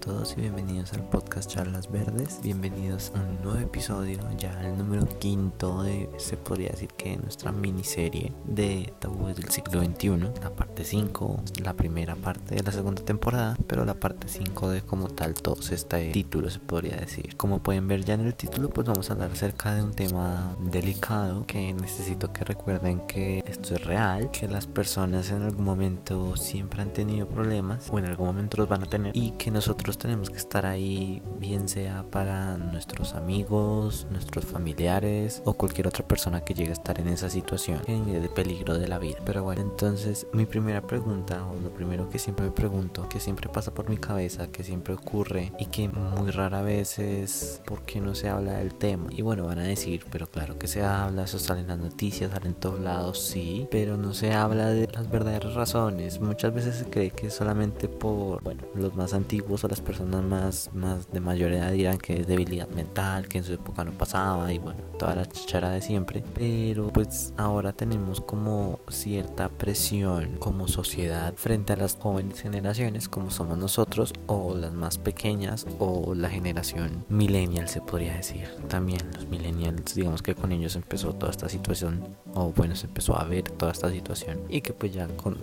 todos y bienvenidos al podcast Charlas Verdes. Bienvenidos a un nuevo episodio, ya el número quinto de, se podría decir que nuestra miniserie de tabúes del siglo XXI. La parte 5, la primera parte de la segunda temporada, pero la parte 5 de como tal todos este título se podría decir. Como pueden ver ya en el título, pues vamos a hablar acerca de un tema delicado que necesito que recuerden que esto es real, que las personas en algún momento siempre han tenido problemas o en algún momento los van a tener y que nosotros tenemos que estar ahí, bien sea para nuestros amigos, nuestros familiares o cualquier otra persona que llegue a estar en esa situación de peligro de la vida. Pero bueno, entonces mi primera pregunta o lo primero que siempre me pregunto, que siempre pasa por mi cabeza, que siempre ocurre y que muy rara vez es por qué no se habla del tema. Y bueno, van a decir, pero claro que se habla, eso sale en las noticias, sale en todos lados, sí, pero no se habla de las verdaderas razones. Muchas veces se cree que solamente por, bueno, los más antiguos o las personas más, más de mayor edad dirán que es debilidad mental, que en su época no pasaba y bueno, toda la chichara de siempre. Pero pues ahora tenemos como cierta presión como sociedad frente a las jóvenes generaciones como somos nosotros o las más pequeñas o la generación millennial se podría decir. También los millennials, digamos que con ellos empezó toda esta situación o bueno, se empezó a ver toda esta situación y que pues ya con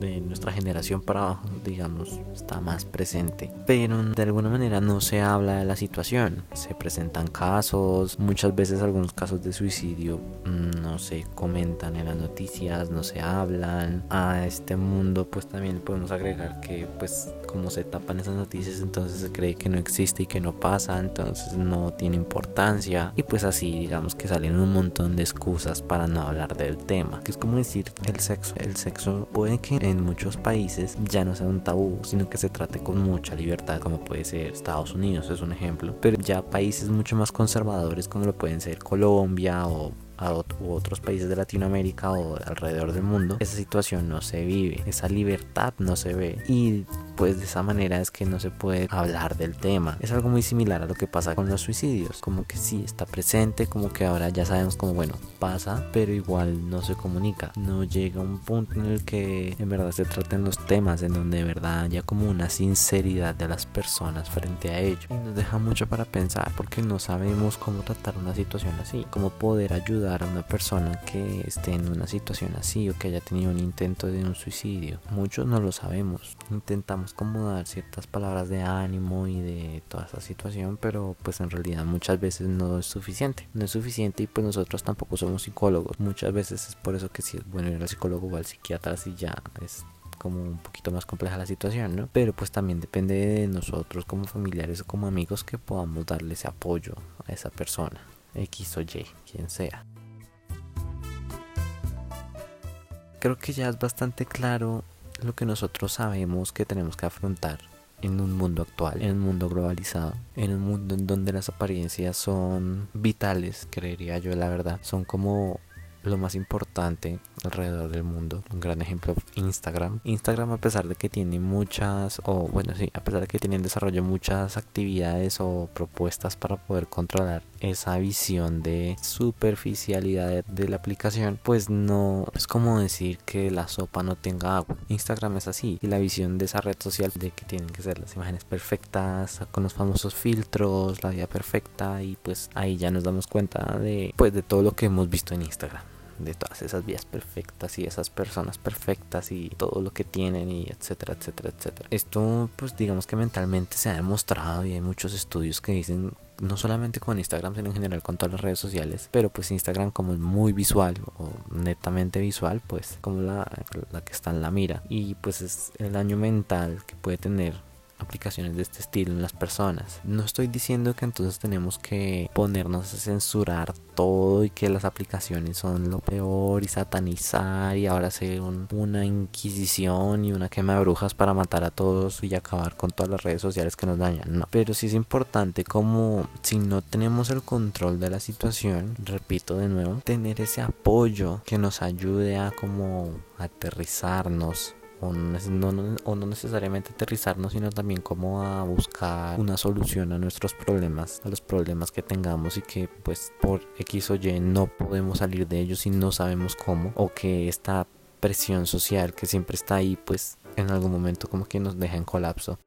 de nuestra generación para abajo, digamos, está más presente. Pero de alguna manera no se habla de la situación. Se presentan casos, muchas veces algunos casos de suicidio mm, no se comentan en las noticias, no se hablan. A este mundo pues también podemos agregar que pues como se tapan esas noticias entonces se cree que no existe y que no pasa, entonces no tiene importancia. Y pues así digamos que salen un montón de excusas para no hablar del tema. Que es como decir el sexo. El sexo puede que en muchos países ya no sea un tabú, sino que se trate con mucha libertad, como puede ser Estados Unidos, es un ejemplo. Pero ya países mucho más conservadores, como lo pueden ser Colombia o otros países de Latinoamérica o alrededor del mundo, esa situación no se vive, esa libertad no se ve y pues de esa manera es que no se puede hablar del tema. Es algo muy similar a lo que pasa con los suicidios, como que sí está presente, como que ahora ya sabemos como bueno, pasa, pero igual no se comunica. No llega un punto en el que en verdad se traten los temas, en donde de verdad haya como una sinceridad de las personas frente a ello. Y nos deja mucho para pensar porque no sabemos cómo tratar una situación así, cómo poder ayudar a una persona que esté en una situación así o que haya tenido un intento de un suicidio. Muchos no lo sabemos. Intentamos como dar ciertas palabras de ánimo y de toda esa situación, pero pues en realidad muchas veces no es suficiente. No es suficiente y pues nosotros tampoco somos psicólogos. Muchas veces es por eso que si es bueno ir al psicólogo o al psiquiatra si ya es como un poquito más compleja la situación, ¿no? Pero pues también depende de nosotros como familiares o como amigos que podamos darle ese apoyo a esa persona, X o Y, quien sea. Creo que ya es bastante claro lo que nosotros sabemos que tenemos que afrontar en un mundo actual, en un mundo globalizado, en un mundo en donde las apariencias son vitales, creería yo la verdad, son como lo más importante alrededor del mundo. Un gran ejemplo, Instagram. Instagram a pesar de que tiene muchas, o bueno, sí, a pesar de que tiene en desarrollo muchas actividades o propuestas para poder controlar esa visión de superficialidad de, la aplicación, pues no es como decir que la sopa no tenga agua. Instagram es así. Y la visión de esa red social de que tienen que ser las imágenes perfectas, con los famosos filtros, la vida perfecta, y pues ahí ya nos damos cuenta de, pues, de todo lo que hemos visto en Instagram de todas esas vías perfectas y esas personas perfectas y todo lo que tienen y etcétera, etcétera, etcétera. Esto pues digamos que mentalmente se ha demostrado y hay muchos estudios que dicen no solamente con Instagram, sino en general con todas las redes sociales, pero pues Instagram como es muy visual o netamente visual, pues como la, la que está en la mira y pues es el daño mental que puede tener aplicaciones de este estilo en las personas. No estoy diciendo que entonces tenemos que ponernos a censurar todo y que las aplicaciones son lo peor y satanizar y ahora hacer una inquisición y una quema de brujas para matar a todos y acabar con todas las redes sociales que nos dañan. No, pero sí es importante como si no tenemos el control de la situación, repito de nuevo, tener ese apoyo que nos ayude a como aterrizarnos o no, necesariamente aterrizarnos, sino también como a buscar una solución a nuestros problemas, a los problemas que tengamos y que pues por X o Y no podemos salir de ellos y no sabemos cómo, o que esta presión social que siempre está ahí pues en algún momento como que nos deja en colapso.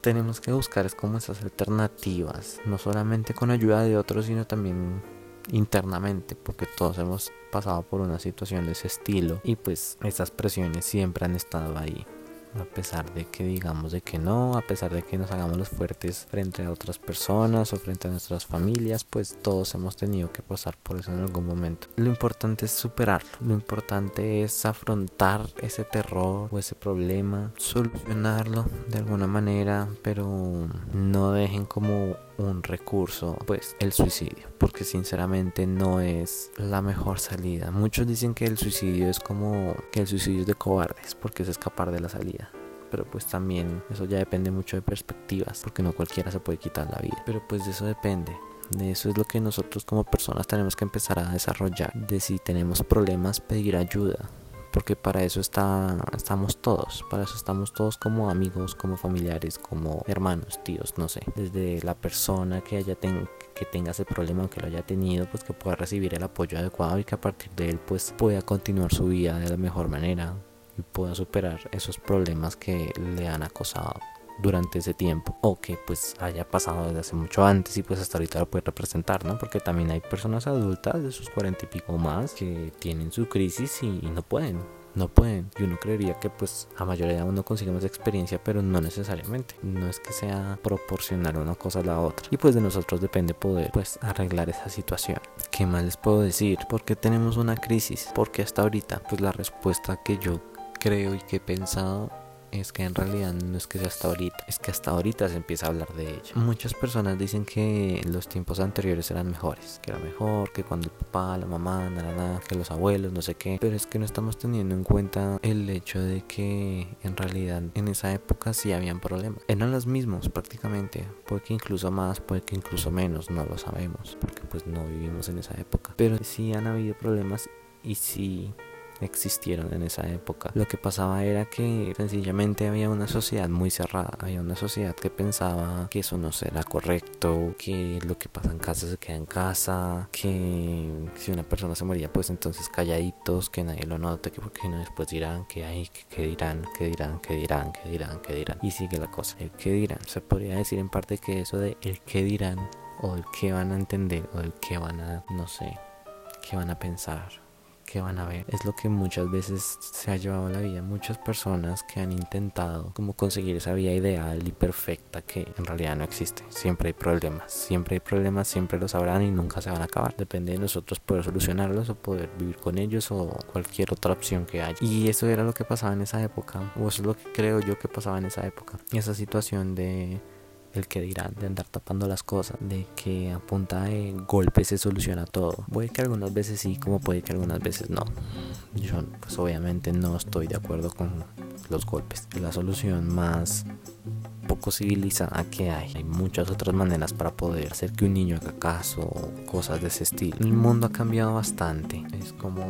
tenemos que buscar es como esas alternativas, no solamente con ayuda de otros, sino también internamente, porque todos hemos pasado por una situación de ese estilo y pues esas presiones siempre han estado ahí a pesar de que digamos de que no, a pesar de que nos hagamos los fuertes frente a otras personas o frente a nuestras familias, pues todos hemos tenido que pasar por eso en algún momento. Lo importante es superarlo, lo importante es afrontar ese terror o ese problema, solucionarlo de alguna manera, pero no dejen como un recurso, pues el suicidio, porque sinceramente no es la mejor salida. Muchos dicen que el suicidio es como que el suicidio es de cobardes, porque es escapar de la salida. Pero pues también eso ya depende mucho de perspectivas, porque no cualquiera se puede quitar la vida. Pero pues de eso depende. De eso es lo que nosotros como personas tenemos que empezar a desarrollar. De si tenemos problemas, pedir ayuda porque para eso está, estamos todos, para eso estamos todos como amigos, como familiares, como hermanos, tíos, no sé, desde la persona que haya que tenga ese problema o que lo haya tenido, pues que pueda recibir el apoyo adecuado y que a partir de él pues pueda continuar su vida de la mejor manera y pueda superar esos problemas que le han acosado durante ese tiempo o que pues haya pasado desde hace mucho antes y pues hasta ahorita lo puede representar, ¿no? Porque también hay personas adultas de sus cuarenta y pico más que tienen su crisis y, no pueden, no pueden. Y uno creería que pues a mayoría de uno consigue más experiencia, pero no necesariamente. No es que sea proporcionar una cosa a la otra. Y pues de nosotros depende poder pues arreglar esa situación. ¿Qué más les puedo decir? ¿Por qué tenemos una crisis? Porque hasta ahorita pues la respuesta que yo creo y que he pensado es que en realidad no es que sea hasta ahorita, es que hasta ahorita se empieza a hablar de ella. Muchas personas dicen que los tiempos anteriores eran mejores, que era mejor, que cuando el papá, la mamá, nada, que los abuelos, no sé qué, pero es que no estamos teniendo en cuenta el hecho de que en realidad en esa época sí habían problemas. Eran los mismos prácticamente, puede que incluso más, puede que incluso menos, no lo sabemos, porque pues no vivimos en esa época, pero sí han habido problemas y sí existieron en esa época. Lo que pasaba era que sencillamente había una sociedad muy cerrada, había una sociedad que pensaba que eso no será correcto, que lo que pasa en casa se queda en casa, que si una persona se moría pues entonces calladitos, que nadie lo note, que porque no después dirán que hay, que, dirán, que dirán, que dirán, que dirán, que dirán. Y sigue la cosa, el que dirán. Se podría decir en parte que eso de el que dirán o el que van a entender o el que van a, no sé, que van a pensar que van a ver. Es lo que muchas veces se ha llevado a la vida. Muchas personas que han intentado como conseguir esa vida ideal y perfecta que en realidad no existe. Siempre hay problemas, siempre hay problemas, siempre los habrán y nunca se van a acabar. Depende de nosotros poder solucionarlos o poder vivir con ellos o cualquier otra opción que haya. Y eso era lo que pasaba en esa época, o eso es lo que creo yo que pasaba en esa época. Esa situación de el que dirán, de andar tapando las cosas, de que a punta de golpes se soluciona todo. Puede que algunas veces sí, como puede que algunas veces no. Yo pues obviamente no estoy de acuerdo con los golpes. La solución más poco civilizada que hay. Hay muchas otras maneras para poder hacer que un niño haga caso o cosas de ese estilo. El mundo ha cambiado bastante. Es como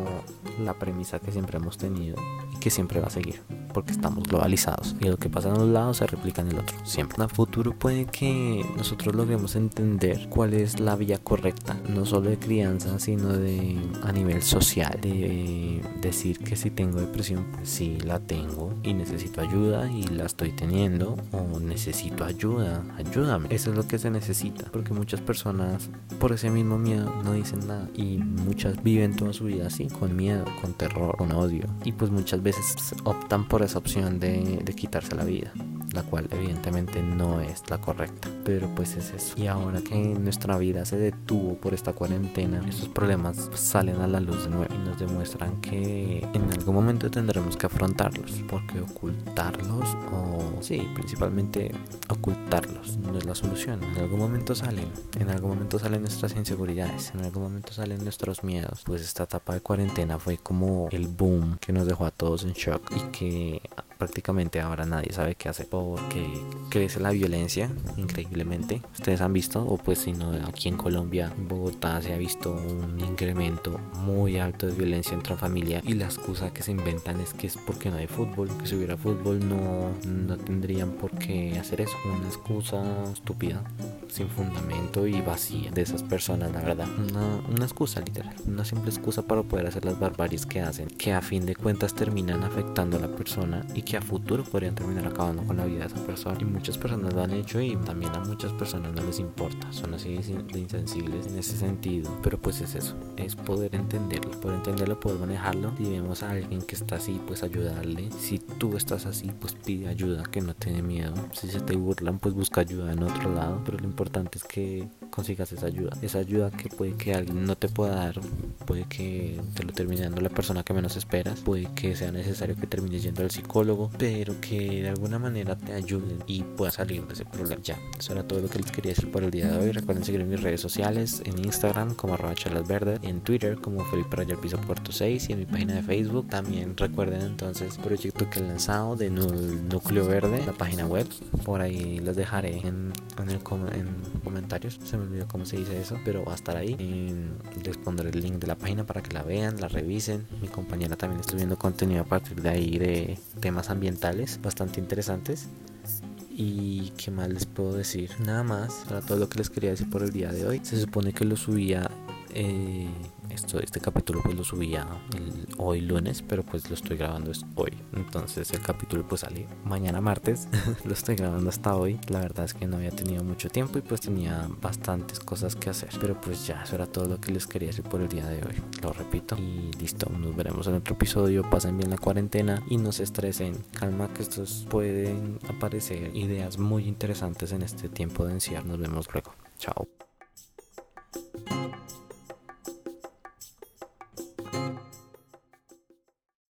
la premisa que siempre hemos tenido y que siempre va a seguir porque estamos globalizados y lo que pasa en un lado se replica en el otro siempre. El futuro puede que nosotros logremos entender cuál es la vía correcta, no solo de crianza, sino de a nivel social, de decir que si tengo depresión, pues sí la tengo y necesito ayuda y la estoy teniendo o necesito ayuda, ayúdame. Eso es lo que se necesita, porque muchas personas por ese mismo miedo no dicen nada y muchas viven toda su vida así, con miedo, con terror, con odio y pues muchas veces optan por esa opción de, de quitarse la vida la cual evidentemente no es la correcta. Pero pues es eso. Y ahora que nuestra vida se detuvo por esta cuarentena, estos problemas salen a la luz de nuevo y nos demuestran que en algún momento tendremos que afrontarlos. Porque ocultarlos o sí, principalmente ocultarlos no es la solución. En algún momento salen, en algún momento salen nuestras inseguridades, en algún momento salen nuestros miedos. Pues esta etapa de cuarentena fue como el boom que nos dejó a todos en shock y que prácticamente ahora nadie sabe qué hacer porque crece la violencia increíblemente. Ustedes han visto, o pues si no, aquí en Colombia, en Bogotá se ha visto un incremento muy alto de violencia entre familia y la excusa que se inventan es que es porque no hay fútbol, que si hubiera fútbol no, no tendrían por qué hacer eso. Una excusa estúpida, sin fundamento y vacía de esas personas, la verdad. Una, una excusa literal, una simple excusa para poder hacer las barbaries que hacen, que a fin de cuentas terminan afectando a la persona y que a futuro podrían terminar acabando con la vida de esa persona. Y muchas personas lo han hecho y también a muchas personas no les importa. Son así de insensibles en ese sentido. Pero pues es eso, es poder entenderlo, poder entenderlo, poder manejarlo. Si vemos a alguien que está así, pues ayudarle. Si tú estás así, pues pide ayuda, que no tiene miedo. Si se te burlan, pues busca ayuda en otro lado. Pero lo importante es que consigas esa ayuda. Esa ayuda que puede que alguien no te pueda dar, puede que te lo termine dando la persona que menos esperas, puede que sea necesario que termines yendo al psicólogo, pero que de alguna manera te ayuden y puedas salir de ese problema. Ya, eso era todo lo que les quería decir por el día de hoy. Recuerden seguir en mis redes sociales, en Instagram como arroba verdes, en Twitter como Felipe Rayar Piso Puerto 6 y en mi página de Facebook. También recuerden entonces el proyecto que he lanzado de Núcleo Verde, la página web. Por ahí les dejaré en, en, el, en comentarios. Se me olvidó cómo se dice eso, pero va a estar ahí. les pondré el link de la página para que la vean, la revisen. Mi compañera también está viendo contenido a partir de ahí de temas ambientales bastante interesantes. Y qué más les puedo decir. Nada más, era todo lo que les quería decir por el día de hoy. Se supone que lo subía eh, esto, este capítulo pues lo subía hoy lunes, pero pues lo estoy grabando es hoy. Entonces el capítulo pues sale mañana martes. lo estoy grabando hasta hoy. La verdad es que no había tenido mucho tiempo y pues tenía bastantes cosas que hacer. Pero pues ya, eso era todo lo que les quería decir por el día de hoy. Lo repito. Y listo, nos veremos en otro episodio. Pasen bien la cuarentena y no se estresen. Calma que estos pueden aparecer ideas muy interesantes en este tiempo de encierro. Nos vemos luego. Chao.